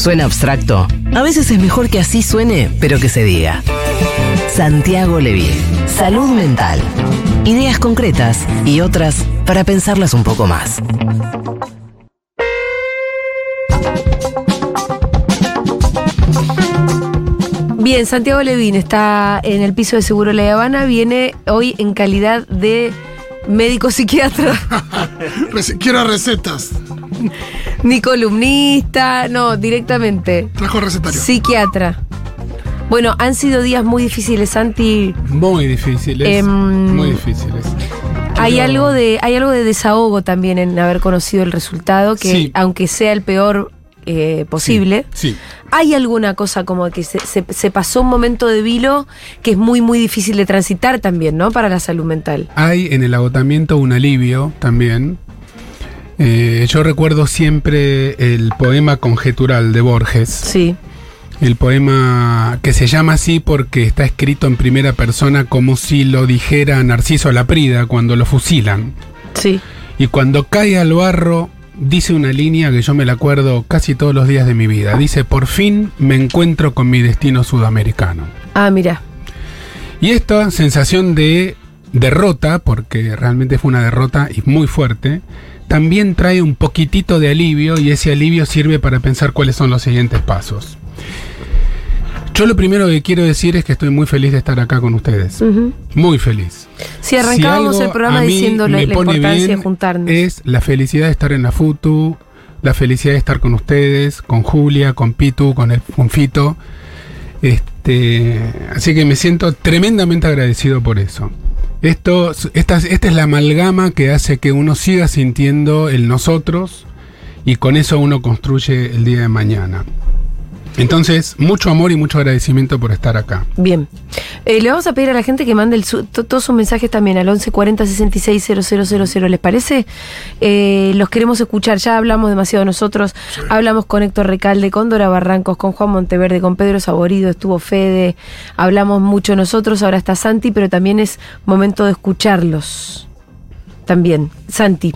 ¿Suena abstracto? A veces es mejor que así suene, pero que se diga. Santiago Leví. Salud mental. Ideas concretas y otras para pensarlas un poco más. Bien, Santiago Levín está en el piso de Seguro La Habana, viene hoy en calidad de médico psiquiatra, Quiero recetas. Ni columnista, no, directamente, Trajo recetario. psiquiatra. Bueno, han sido días muy difíciles, Santi. Muy difíciles. Em, muy difíciles. Hay Pero- algo de, hay algo de desahogo también en haber conocido el resultado, que Sí. aunque sea el peor eh, posible, Sí. hay alguna cosa como que se, se- se pasó un momento de vilo que es muy, muy difícil de transitar también, ¿no? Para la salud mental. Hay en el agotamiento un alivio también. Eh, yo recuerdo siempre el poema conjetural de Borges. Sí, El poema que se llama así porque está escrito en primera persona como si lo dijera Narciso Laprida cuando lo fusilan. sí. Y cuando cae al barro, dice una línea que yo me la acuerdo casi todos los días de mi vida. Dice, por fin me encuentro con mi destino sudamericano. Ah, mira. Y esta sensación de derrota, porque realmente fue una derrota y muy fuerte, también trae un poquitito de alivio y ese alivio sirve para pensar cuáles son los siguientes pasos. Yo lo primero que quiero decir es que estoy muy feliz de estar acá con ustedes. Muy feliz. Si arrancábamos el programa diciendo la, importancia de juntarnos. Es la felicidad de estar en la FUTU, la felicidad de estar con ustedes, con Julia, con Pitu, con, el, con Fito. Este, así que me siento tremendamente agradecido por eso. Esto, esta, esta es la amalgama que hace que uno siga sintiendo el nosotros y con eso uno construye el día de mañana. Entonces, mucho amor y mucho agradecimiento por estar acá. Bien. Eh, le vamos a pedir a la gente que mande su- to- todos sus mensajes también al 1140 66 000, ¿les parece? Eh, los queremos escuchar. Ya hablamos demasiado nosotros. Hablamos con Héctor Recalde, con Dora Barrancos, con Juan Monteverde, con Pedro Saborido, estuvo Fede. Hablamos mucho nosotros. Ahora está Santi, pero también es momento de escucharlos. También. Santi.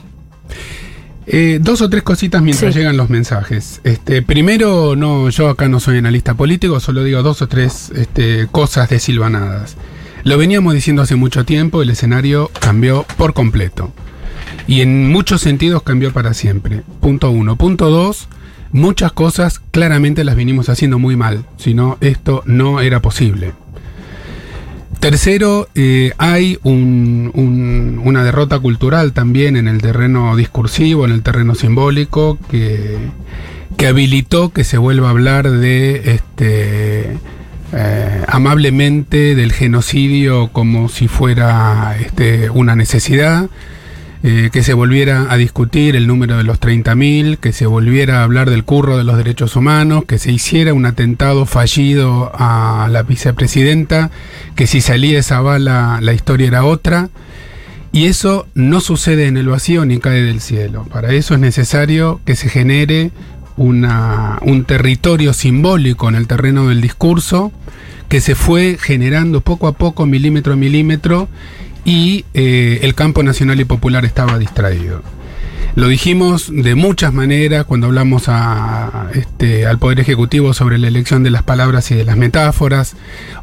Eh, dos o tres cositas mientras Sí. llegan los mensajes. Este, primero, no, yo acá no soy analista político, solo digo dos o tres este, cosas desilvanadas. Lo veníamos diciendo hace mucho tiempo, el escenario cambió por completo. Y en muchos sentidos cambió para siempre. Punto uno. Punto dos, muchas cosas claramente las vinimos haciendo muy mal, si no, esto no era posible. Tercero, eh, hay un- un- una derrota cultural también en el terreno discursivo, en el terreno simbólico, que, que habilitó que se vuelva a hablar de este eh, amablemente del genocidio como si fuera este, una necesidad, eh, que se volviera a discutir el número de los 30.000, que se volviera a hablar del curro de los derechos humanos, que se hiciera un atentado fallido a la vicepresidenta, que si salía esa bala la historia era otra. Y eso no sucede en el vacío ni cae del cielo. Para eso es necesario que se genere una- un territorio simbólico en el terreno del discurso que se fue generando poco a poco, milímetro a milímetro, y eh, el campo nacional y popular estaba distraído. Lo dijimos de muchas maneras cuando hablamos a, este, al Poder Ejecutivo sobre la elección de las palabras y de las metáforas.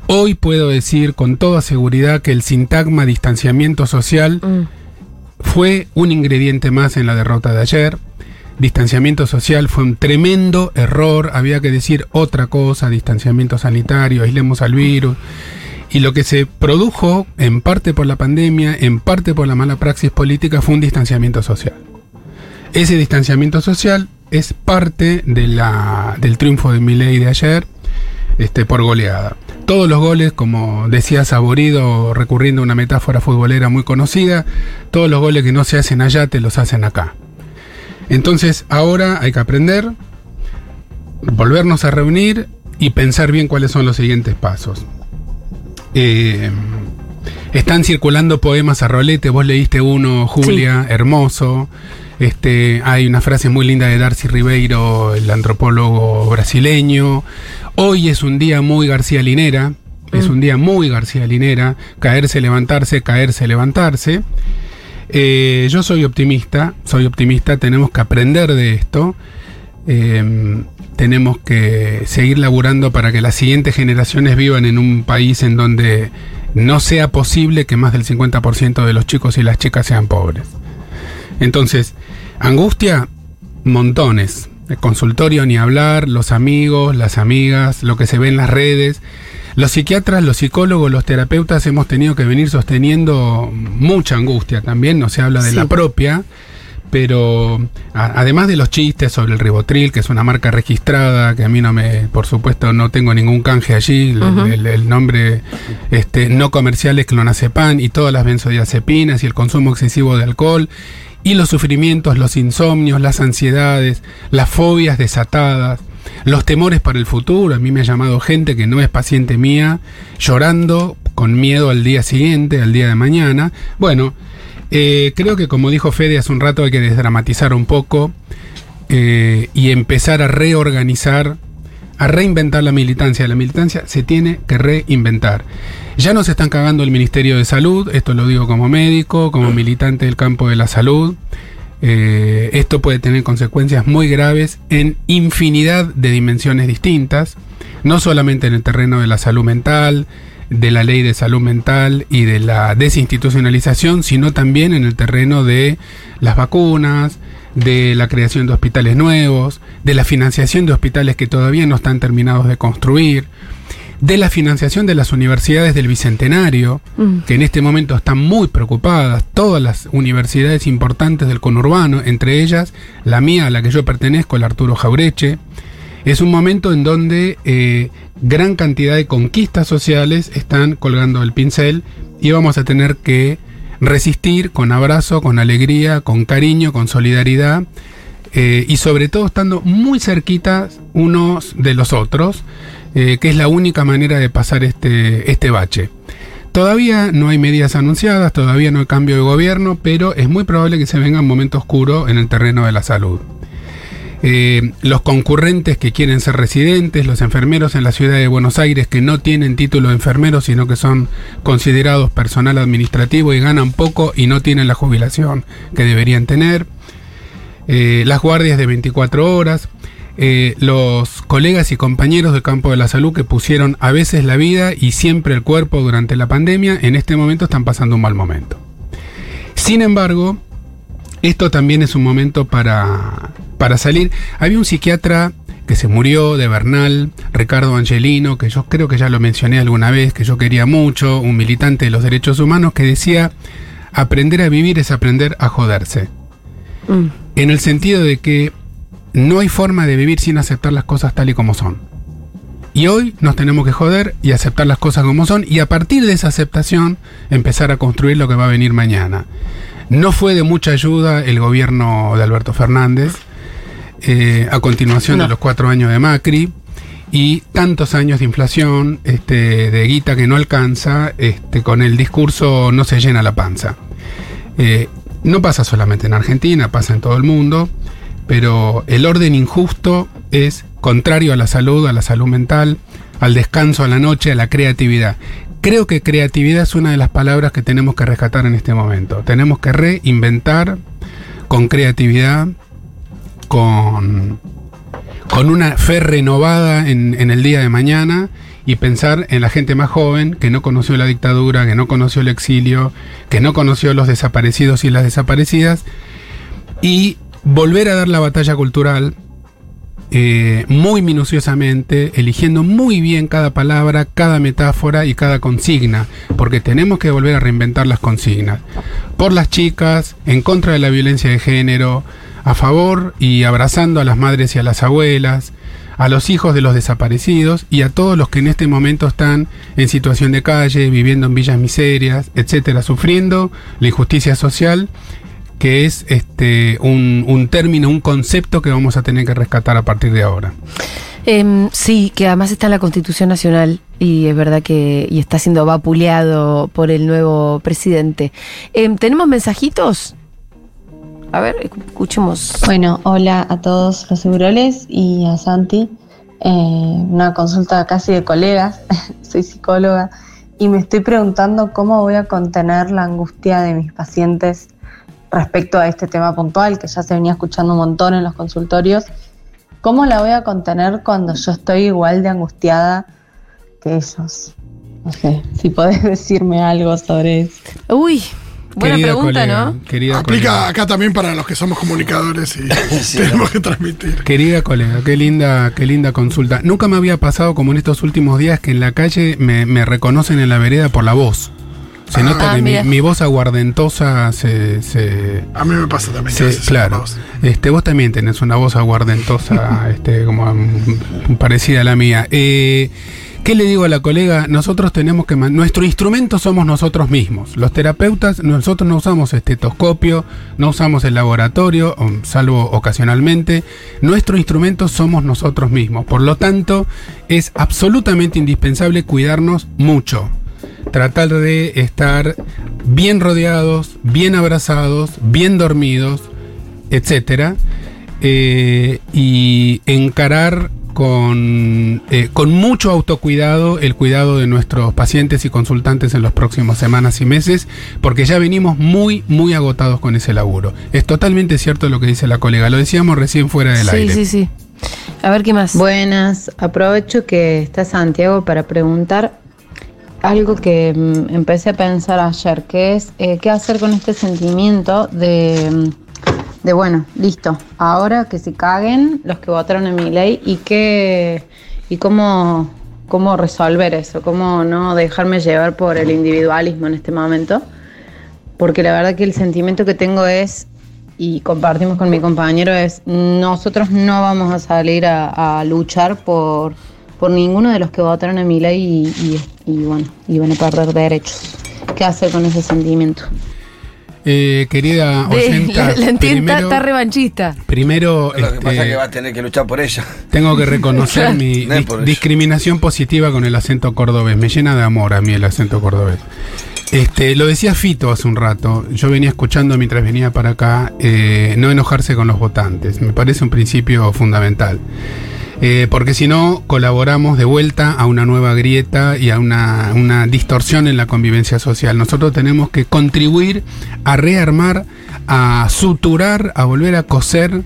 Hoy puedo decir con toda seguridad que el sintagma distanciamiento social Mm. fue un ingrediente más en la derrota de ayer. Distanciamiento social fue un tremendo error, había que decir otra cosa, distanciamiento sanitario, aislemos al virus. Y lo que se produjo, en parte por la pandemia, en parte por la mala praxis política, fue un distanciamiento social. Ese distanciamiento social es parte del triunfo de Milei de ayer, este, por goleada. Todos los goles, como decía Saborido, recurriendo a una metáfora futbolera muy conocida, todos los goles que no se hacen allá te los hacen acá. Entonces ahora hay que aprender, volvernos a reunir y pensar bien cuáles son los siguientes pasos. Eh, están circulando poemas a rolete, vos leíste uno, Julia, hermoso. Este, hay una frase muy linda de Darcy Ribeiro, el antropólogo brasileño. Hoy es un día muy García Linera, es un día muy García Linera, caerse, levantarse, caerse, levantarse. Eh, yo soy optimista, soy optimista, tenemos que aprender de esto. Eh, tenemos que seguir laburando para que las siguientes generaciones vivan en un país en donde no sea posible que más del 50% de los chicos y las chicas sean pobres. Entonces, angustia, montones. El consultorio ni hablar, los amigos, las amigas, lo que se ve en las redes. Los psiquiatras, los psicólogos, los terapeutas hemos tenido que venir sosteniendo mucha angustia también, no se habla de la propia, pero a- además de los chistes sobre el ribotril, que es una marca registrada, que a mí no me, por supuesto, no tengo ningún canje allí, el, el nombre este, no comercial es clonazepam y todas las benzodiazepinas y el consumo excesivo de alcohol y los sufrimientos, los insomnios, las ansiedades, las fobias desatadas, los temores para el futuro. A mí me ha llamado gente que no es paciente mía, llorando con miedo al día siguiente, al día de mañana. Bueno, eh, creo que como dijo Fede hace un rato hay que desdramatizar un poco eh, y empezar a reorganizar, a reinventar la militancia. La militancia se tiene que reinventar. Ya nos están cagando el Ministerio de Salud, esto lo digo como médico, como militante del campo de la salud. Eh, esto puede tener consecuencias muy graves en infinidad de dimensiones distintas, no solamente en el terreno de la salud mental, de la ley de salud mental y de la desinstitucionalización, sino también en el terreno de las vacunas, de la creación de hospitales nuevos, de la financiación de hospitales que todavía no están terminados de construir, de la financiación de las universidades del Bicentenario, Mm. que en este momento están muy preocupadas, todas las universidades importantes del conurbano, entre ellas la mía, a la que yo pertenezco, el Arturo Jaureche. Es un momento en donde eh, gran cantidad de conquistas sociales están colgando el pincel y vamos a tener que resistir con abrazo, con alegría, con cariño, con solidaridad eh, y sobre todo estando muy cerquitas unos de los otros, eh, que es la única manera de pasar este, este bache. Todavía no hay medidas anunciadas, todavía no hay cambio de gobierno, pero es muy probable que se venga un momento oscuro en el terreno de la salud. Eh, los concurrentes que quieren ser residentes, los enfermeros en la ciudad de Buenos Aires que no tienen título de enfermero, sino que son considerados personal administrativo y ganan poco y no tienen la jubilación que deberían tener. Eh, las guardias de 24 horas, eh, los colegas y compañeros del campo de la salud que pusieron a veces la vida y siempre el cuerpo durante la pandemia, en este momento están pasando un mal momento. Sin embargo, esto también es un momento para, para salir. Había un psiquiatra que se murió de Bernal, Ricardo Angelino, que yo creo que ya lo mencioné alguna vez, que yo quería mucho, un militante de los derechos humanos, que decía, aprender a vivir es aprender a joderse. Mm. En el sentido de que no hay forma de vivir sin aceptar las cosas tal y como son. Y hoy nos tenemos que joder y aceptar las cosas como son y a partir de esa aceptación empezar a construir lo que va a venir mañana. No fue de mucha ayuda el gobierno de Alberto Fernández eh, a continuación No. de los cuatro años de Macri y tantos años de inflación, este, de guita que no alcanza, este, con el discurso no se llena la panza. Eh, no pasa solamente en Argentina, pasa en todo el mundo, pero el orden injusto es contrario a la salud, a la salud mental, al descanso a la noche, a la creatividad. Creo que creatividad es una de las palabras que tenemos que rescatar en este momento. Tenemos que reinventar con creatividad, con, con una fe renovada en, el día de mañana y pensar en la gente más joven que no conoció la dictadura, que no conoció el exilio, que no conoció los desaparecidos y las desaparecidas, y volver a dar la batalla cultural eh, muy minuciosamente, eligiendo muy bien cada palabra, cada metáfora y cada consigna, porque tenemos que volver a reinventar las consignas. Por las chicas, en contra de la violencia de género, a favor y abrazando a las madres y a las abuelas, a los hijos de los desaparecidos y a todos los que en este momento están en situación de calle, viviendo en villas miserias, etcétera, sufriendo la injusticia social que es este un, un término, un concepto que vamos a tener que rescatar a partir de ahora. Em, sí, que además está en la Constitución Nacional y es verdad que y está siendo vapuleado por el nuevo presidente. Em, ¿Tenemos mensajitos? A ver, escuchemos. Bueno, hola a todos los seguroles y a Santi. Eh, una consulta casi de colegas. Soy psicóloga y me estoy preguntando cómo voy a contener la angustia de mis pacientes respecto a este tema puntual que ya se venía escuchando un montón en los consultorios ¿Cómo la voy a contener cuando yo estoy igual de angustiada que ellos? No sé, si podés decirme algo sobre eso. Uy, buena Querida pregunta, colega, ¿no? Querida Aplica colega. acá también para los que somos comunicadores y Sí, tenemos que transmitir. Querida colega, qué linda, qué linda consulta. Nunca me había pasado como en estos últimos días que en la calle me, me reconocen en la vereda por la voz. Se nota Ah, que mi, voz aguardentosa se, se, A mí me pasa también. veces claro. Este, vos también tenés una voz aguardentosa, este, como mm, parecida a la mía. Eh, ¿Qué le digo a la colega? Nosotros tenemos que... Nuestro instrumento somos nosotros mismos. Los terapeutas, nosotros no usamos estetoscopio, no usamos el laboratorio, salvo ocasionalmente. Nuestro instrumento somos nosotros mismos. Por lo tanto, es absolutamente indispensable cuidarnos mucho tratar de estar bien rodeados, bien abrazados, bien dormidos, etcétera, eh, y encarar con, eh, con mucho autocuidado el cuidado de nuestros pacientes y consultantes en las próximas semanas y meses, porque ya venimos muy, muy agotados con ese laburo. Es totalmente cierto lo que dice la colega, lo decíamos recién fuera del Sí, aire. sí, sí. A ver qué más. Buenas, aprovecho que está Santiago para preguntar algo que mm, empecé a pensar ayer, que es eh, qué hacer con este sentimiento de, mm, de, bueno, listo, ahora que se caguen los que votaron en mi ley y, qué, y cómo, cómo resolver eso, cómo no dejarme llevar por el individualismo en este momento, porque la verdad que el sentimiento que tengo es y compartimos con mi compañero es nosotros no vamos a salir a, a luchar por, por ninguno de los que votaron en mi ley y, y- y bueno, y van a perder derechos. ¿Qué hacer con ese sentimiento? Eh, querida De- oyenta, la, la entiendo, primero- está revanchista. Primero, Lo que pasa este, es que va a tener que luchar por ella. tengo que reconocer mi No discriminación positiva con el acento cordobés. Me llena de amor a mí el acento cordobés. Este, lo decía Fito hace un rato. Yo venía escuchando mientras venía para acá eh, no enojarse con los votantes. Me parece un principio fundamental. Eh, porque si no, colaboramos de vuelta a una nueva grieta y a una, una distorsión en la convivencia social. Nosotros tenemos que contribuir a rearmar, a suturar, a volver a coser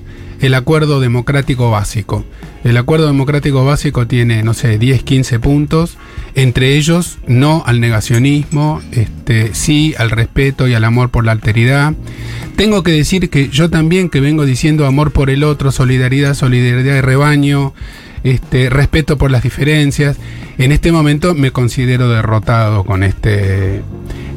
el acuerdo democrático básico. El acuerdo democrático básico tiene, no sé, 10, 15 puntos, entre ellos no al negacionismo, este, sí al respeto y al amor por la alteridad. Tengo que decir que yo también que vengo diciendo amor por el otro, solidaridad, solidaridad de rebaño, este, respeto por las diferencias, en este momento me considero derrotado con este,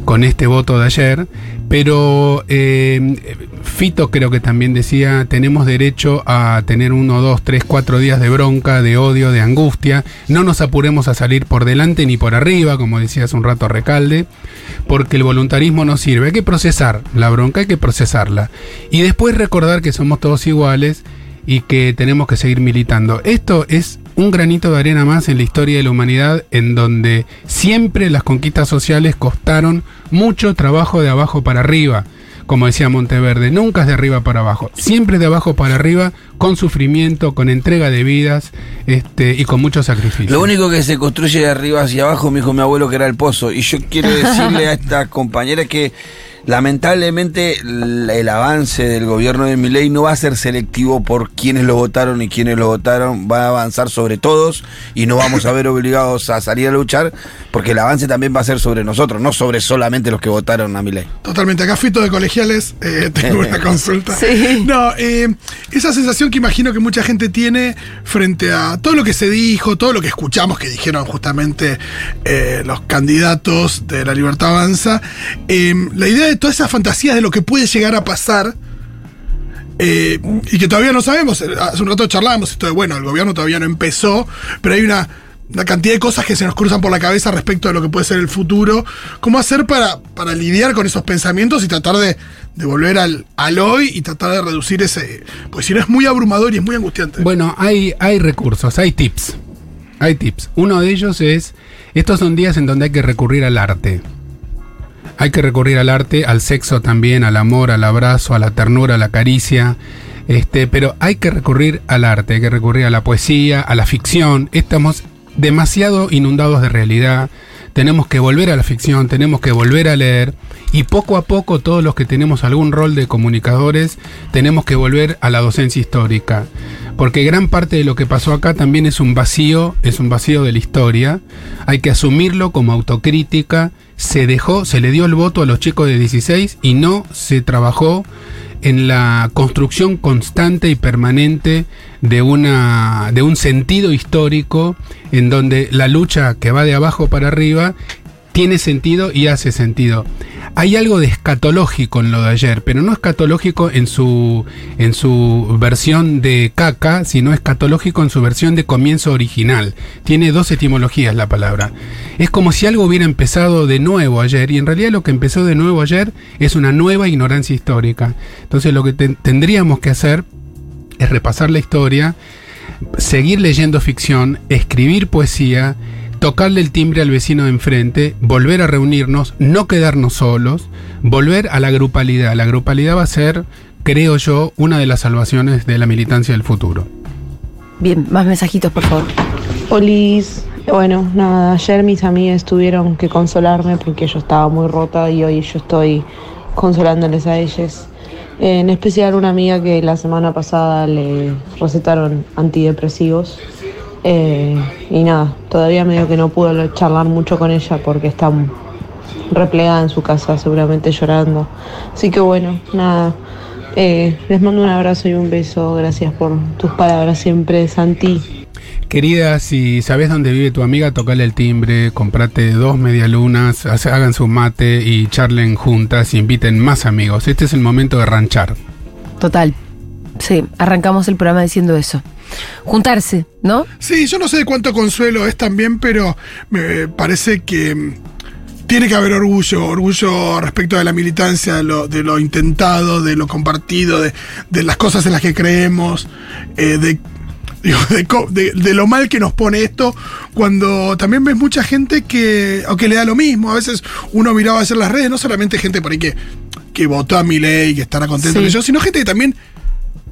con este voto de ayer, pero eh, Fito creo que también decía, tenemos derecho a tener uno, dos, tres, cuatro días de bronca, de odio, de angustia, no nos apuremos a salir por delante ni por arriba, como decía hace un rato Recalde, porque el voluntarismo no sirve, hay que procesar la bronca, hay que procesarla, y después recordar que somos todos iguales y que tenemos que seguir militando. Esto es un granito de arena más en la historia de la humanidad en donde siempre las conquistas sociales costaron mucho trabajo de abajo para arriba. Como decía Monteverde, nunca es de arriba para abajo, siempre de abajo para arriba, con sufrimiento, con entrega de vidas este, y con mucho sacrificio. Lo único que se construye de arriba hacia abajo, me dijo mi abuelo que era el pozo. Y yo quiero decirle a esta compañera que lamentablemente el, el avance del gobierno de Milei no va a ser selectivo por quienes lo votaron y quienes lo votaron, va a avanzar sobre todos y no vamos a ver obligados a salir a luchar porque el avance también va a ser sobre nosotros, no sobre solamente los que votaron a Milei. Totalmente. Acá Fito de colegiales, eh, tengo una consulta. Sí. No, eh, esa sensación que imagino que mucha gente tiene frente a todo lo que se dijo, todo lo que escuchamos que dijeron justamente eh, los candidatos de la Libertad Avanza, eh, la idea de todas esas fantasías de lo que puede llegar a pasar. eh, y que todavía no sabemos, hace un rato charlábamos esto bueno, el gobierno todavía no empezó, pero hay una, una cantidad de cosas que se nos cruzan por la cabeza respecto de lo que puede ser el futuro. ¿Cómo hacer para, para lidiar con esos pensamientos y tratar de, de volver al, al hoy y tratar de reducir ese... Pues si no es muy abrumador y es muy angustiante. Bueno, hay, hay recursos, hay tips. Hay tips. Uno de ellos es, estos son días en donde hay que recurrir al arte. Hay que recurrir al arte, al sexo también, al amor, al abrazo, a la ternura, a la caricia. Este, pero hay que recurrir al arte, hay que recurrir a la poesía, a la ficción. Estamos demasiado inundados de realidad. Tenemos que volver a la ficción, tenemos que volver a leer y poco a poco todos los que tenemos algún rol de comunicadores tenemos que volver a la docencia histórica, porque gran parte de lo que pasó acá también es un vacío, es un vacío de la historia, hay que asumirlo como autocrítica, se dejó, se le dio el voto a los chicos de 16 y no se trabajó en la construcción constante y permanente de, una, de un sentido histórico en donde la lucha que va de abajo para arriba tiene sentido y hace sentido. Hay algo de escatológico en lo de ayer, pero no escatológico en su, en su versión de caca, sino escatológico en su versión de comienzo original. Tiene dos etimologías la palabra. Es como si algo hubiera empezado de nuevo ayer, y en realidad lo que empezó de nuevo ayer es una nueva ignorancia histórica. Entonces lo que tendríamos que hacer es repasar la historia, seguir leyendo ficción, escribir poesía, tocarle el timbre al vecino de enfrente, volver a reunirnos, no quedarnos solos, volver a la grupalidad. La grupalidad va a ser, creo yo, una de las salvaciones de la militancia del futuro. Bien, más mensajitos, por favor. Olis, bueno, nada, ayer mis amigas tuvieron que consolarme porque yo estaba muy rota y hoy yo estoy consolándoles a ellas. En especial una amiga que la semana pasada le recetaron antidepresivos eh, y nada, todavía medio que no puedo charlar mucho con ella porque está replegada en su casa, seguramente llorando. Así que bueno, nada. Eh, les mando un abrazo y un beso. Gracias por tus palabras siempre, Santi. Querida, si sabes dónde vive tu amiga, tocale el timbre, comprate dos medialunas, hagan su mate y charlen juntas, inviten más amigos. Este es el momento de ranchar. Total. Sí, arrancamos el programa diciendo eso juntarse, ¿no? Sí, yo no sé de cuánto consuelo es también, pero me parece que mm, tiene que haber orgullo, orgullo respecto de la militancia, de lo, intentado, de lo compartido, de, las cosas en las que creemos, eh, de, de, lo mal que nos pone esto, cuando también ves mucha gente que, aunque le da lo mismo, a veces uno miraba a hacer las redes, no solamente gente por ahí que, que votó a mi ley, que estará contento con yo, sino gente que también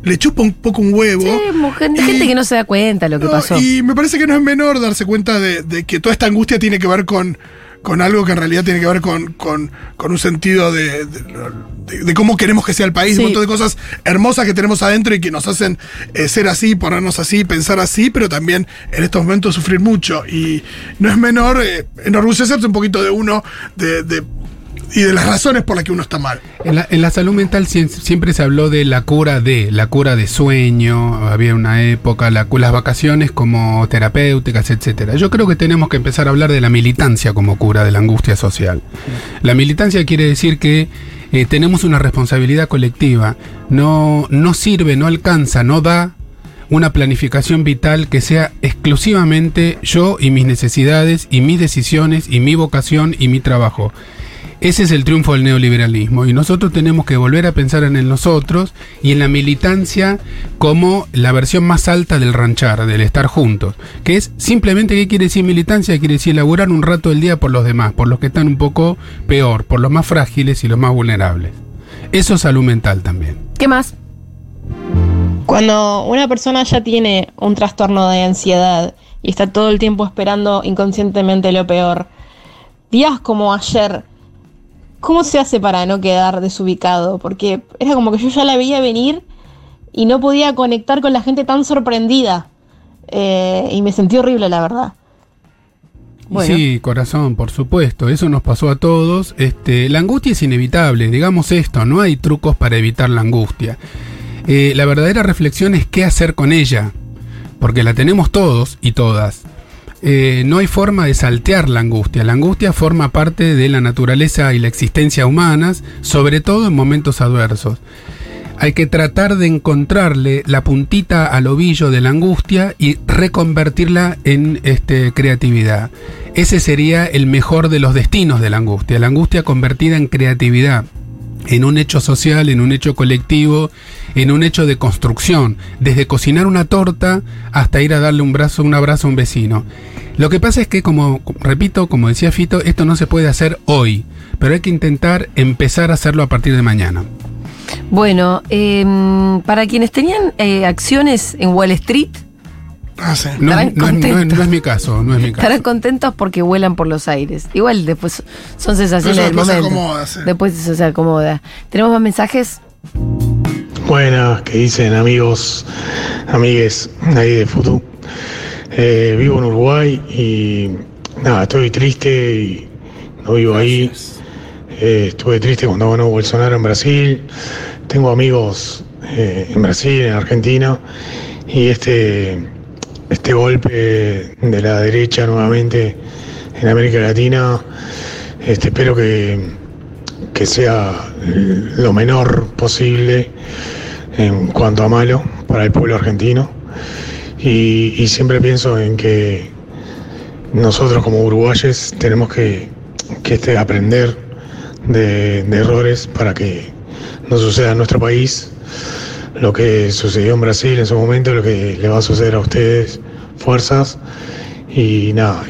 le chupa un poco un huevo. Sí, gente, que no se da cuenta de lo que pasó. Y me parece que no es menor darse cuenta de, que toda esta angustia tiene que ver con, con algo que en realidad tiene que ver con, con, un sentido de, de, cómo queremos que sea el país, un montón de cosas hermosas que tenemos adentro y que nos hacen eh, ser así, ponernos así, pensar así, pero también en estos momentos sufrir mucho. Y no es menor eh, enorgullecerse un poquito de uno, de, y de las razones por las que uno está mal. En la, salud mental siempre se habló de la cura de, la cura de sueño, había una época, la, las vacaciones como terapéuticas, etcétera. Yo creo que tenemos que empezar a hablar de la militancia como cura de la angustia social. La militancia quiere decir que eh, tenemos una responsabilidad colectiva, no, no sirve, no alcanza, no da una planificación vital que sea exclusivamente yo y mis necesidades y mis decisiones y mi vocación y mi trabajo. Ese es el triunfo del neoliberalismo y nosotros tenemos que volver a pensar en el nosotros y en la militancia como la versión más alta del ranchar, del estar juntos, que es simplemente qué quiere decir militancia, quiere decir elaborar un rato del día por los demás, por los que están un poco peor, por los más frágiles y los más vulnerables. Eso es salud mental también. ¿Qué más? Cuando una persona ya tiene un trastorno de ansiedad y está todo el tiempo esperando inconscientemente lo peor, días como ayer, ¿Cómo se hace para no quedar desubicado? Porque era como que yo ya la veía venir y no podía conectar con la gente tan sorprendida. Eh, y me sentí horrible, la verdad. Sí, corazón, por supuesto, eso nos pasó a todos. Este, la angustia es inevitable, digamos esto, no hay trucos para evitar la angustia. Eh, la verdadera reflexión es qué hacer con ella, porque la tenemos todos y todas. Eh, no hay forma de saltear la angustia. La angustia forma parte de la naturaleza y la existencia humanas, sobre todo en momentos adversos. Hay que tratar de encontrarle la puntita al ovillo de la angustia y reconvertirla en este, creatividad. Ese sería el mejor de los destinos de la angustia, la angustia convertida en creatividad en un hecho social, en un hecho colectivo, en un hecho de construcción, desde cocinar una torta hasta ir a darle un brazo, un abrazo a un vecino. Lo que pasa es que, como repito, como decía Fito, esto no se puede hacer hoy, pero hay que intentar empezar a hacerlo a partir de mañana. Bueno, em, para quienes tenían eh, acciones en Wall Street, Ah, sí. No, Estarán no es- no es- contentos. no es mi caso, no es mi caso. Estarán contentos porque vuelan por los aires. Igual después son sensaciones del después se momento. acomoda, sí. Después eso se acomoda. ¿Tenemos más mensajes? Buenas, que dicen amigos, amigues ahí de Futu. Eh, vivo en Uruguay y nada, estoy triste y no vivo ahí. Eh, estuve triste cuando ganó Bolsonaro en Brasil. Tengo amigos eh, en Brasil, en Argentina. Y este, este golpe de la derecha nuevamente en América Latina, este, espero que, que sea lo menor posible en cuanto a malo para el pueblo argentino. Y, siempre pienso en que nosotros como uruguayes tenemos que, que este, aprender de, de errores para que no suceda en nuestro país lo que sucedió en Brasil en su momento, lo que le va a suceder a ustedes, fuerzas. Y nada,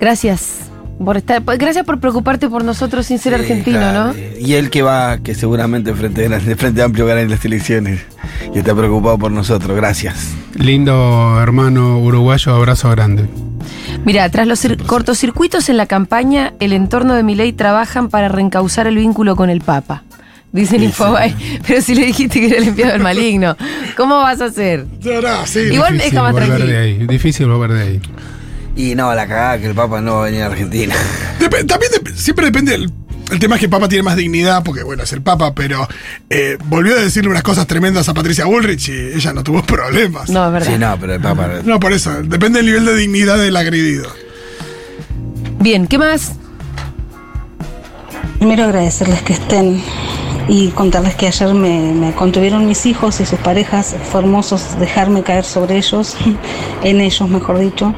Gracias por estar, gracias por preocuparte por nosotros sin ser Sí, argentino, claro. ¿no? Y él que va, que seguramente Frente, Grande- Frente Amplio gana en las elecciones y está preocupado por nosotros. Gracias. Lindo hermano uruguayo, abrazo grande. Mira, tras los cir- cortocircuitos en la campaña, el entorno de Milei trabajan para reencauzar el vínculo con el Papa. Dice Infobae, pero si le dijiste que era el enviado del maligno, ¿cómo vas a hacer? No, no, sí. Igual deja más volver tranquilo. de ahí, difícil volver de ahí. Y no, la cagada que el Papa no va a venir a Argentina. Dep- también dep- siempre depende. El, el tema es que Papa tiene más dignidad, porque bueno, es el Papa, pero eh, volvió a decirle unas cosas tremendas a Patricia Bullrich y ella no tuvo problemas. No, es verdad. Sí, no, pero el Papa. No, por eso. Depende del nivel de dignidad del agredido. Bien, ¿qué más? Primero agradecerles que estén y contarles que ayer me, me contuvieron mis hijos y sus parejas. Fue hermoso dejarme caer sobre ellos, en ellos mejor dicho.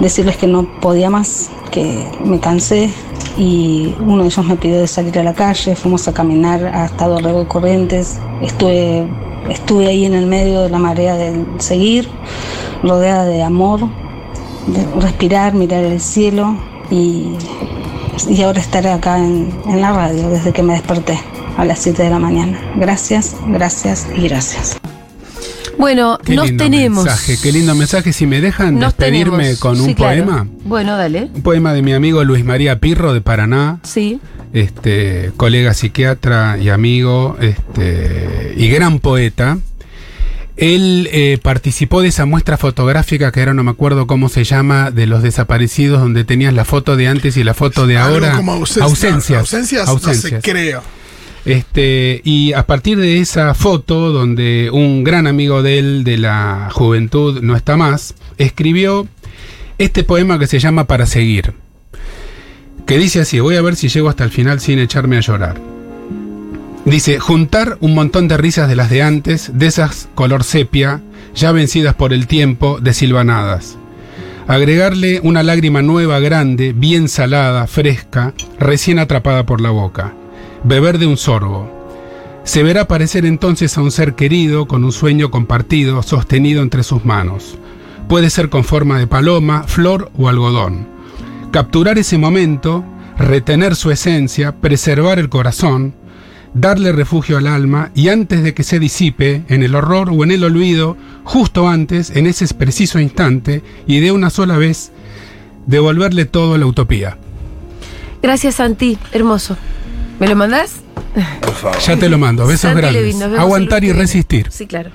Decirles que no podía más, que me cansé y uno de ellos me pidió de salir a la calle. Fuimos a caminar hasta Dorrego y Corrientes. Estuve, estuve ahí en el medio de la marea del seguir, rodeada de amor, de respirar, mirar el cielo y y ahora estaré acá en, en la radio desde que me desperté a las 7 de la mañana. Gracias, gracias y gracias. Bueno, Qué nos lindo tenemos. mensaje, qué lindo mensaje. Si me dejan Nos despedirme tenemos. con un Sí, claro. poema. Bueno, dale. Un poema de mi amigo Luis María Pirro de Paraná, Sí. este, colega psiquiatra y amigo, este, y gran poeta. Él eh, participó de esa muestra fotográfica que ahora no me acuerdo cómo se llama, de los desaparecidos, donde tenías la foto de antes y la foto de Algo ahora. como ausencia- ausencias. Ausencias, no sé, creo. Este, y a partir de esa foto, donde un gran amigo de él, de la juventud, no está más, escribió este poema que se llama Para seguir. Que dice así, voy a ver si llego hasta el final sin echarme a llorar. Dice, juntar un montón de risas de las de antes, de esas color sepia, ya vencidas por el tiempo, desilvanadas. Agregarle una lágrima nueva, grande, bien salada, fresca, recién atrapada por la boca. Beber de un sorbo. Se verá aparecer entonces a un ser querido con un sueño compartido, sostenido entre sus manos. Puede ser con forma de paloma, flor o algodón. Capturar ese momento, retener su esencia, preservar el corazón, darle refugio al alma y antes de que se disipe, en el horror o en el olvido, justo antes, en ese preciso instante, y de una sola vez, devolverle todo a la utopía. Gracias, Santi. Hermoso. ¿Me lo mandás? Por favor. Ya te lo mando, besos Santi grandes. Aguantar y resistir. Sí, claro.